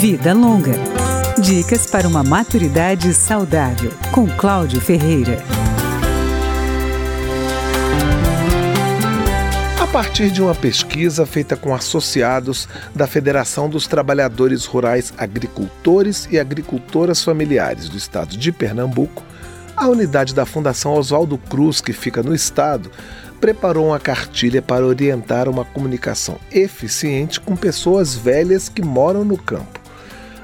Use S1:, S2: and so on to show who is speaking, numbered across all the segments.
S1: Vida Longa. Dicas para uma maturidade saudável, com Cláudio Ferreira.
S2: A partir de uma pesquisa feita com associados da Federação dos Trabalhadores Rurais Agricultores e Agricultoras Familiares do Estado de Pernambuco, a unidade da Fundação Oswaldo Cruz, que fica no estado, preparou uma cartilha para orientar uma comunicação eficiente com pessoas velhas que moram no campo.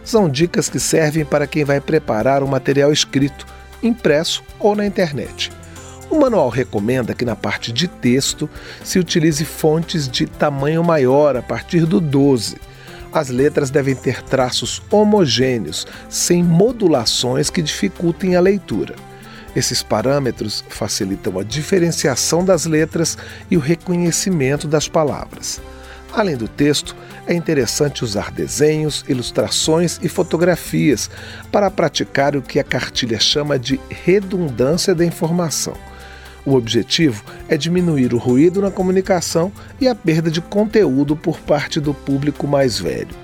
S2: São dicas que servem para quem vai preparar o um material escrito, impresso ou na internet. O manual recomenda que na parte de texto se utilize fontes de tamanho maior a partir do 12. As letras devem ter traços homogêneos, sem modulações que dificultem a leitura. Esses parâmetros facilitam a diferenciação das letras e o reconhecimento das palavras. Além do texto, é interessante usar desenhos, ilustrações e fotografias para praticar o que a cartilha chama de redundância da informação. O objetivo é diminuir o ruído na comunicação e a perda de conteúdo por parte do público mais velho.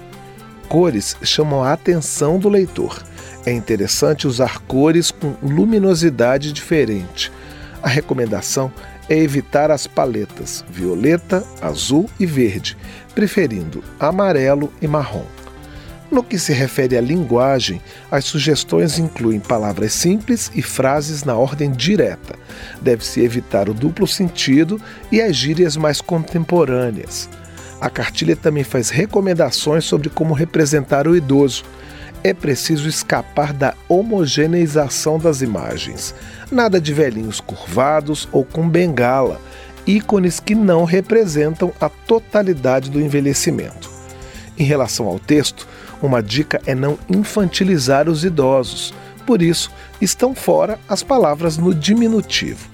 S2: Cores chamam a atenção do leitor é interessante usar cores com luminosidade diferente. A recomendação é evitar as paletas violeta, azul e verde, preferindo amarelo e marrom. No que se refere à linguagem, as sugestões incluem palavras simples e frases na ordem direta. Deve-se evitar o duplo sentido e as gírias mais contemporâneas. A cartilha também faz recomendações sobre como representar o idoso é preciso escapar da homogeneização das imagens. Nada de velhinhos curvados ou com bengala, ícones que não representam a totalidade do envelhecimento. Em relação ao texto, uma dica é não infantilizar os idosos, por isso estão fora as palavras no diminutivo.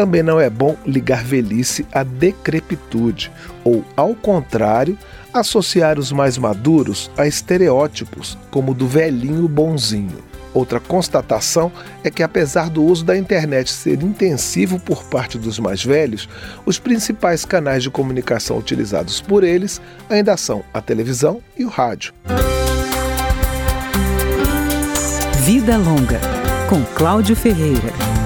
S2: Também não é bom ligar velhice à decrepitude, ou, ao contrário, associar os mais maduros a estereótipos, como o do velhinho bonzinho. Outra constatação é que, apesar do uso da internet ser intensivo por parte dos mais velhos, os principais canais de comunicação utilizados por eles ainda são a televisão e o rádio.
S1: Vida Longa, com Cláudio Ferreira.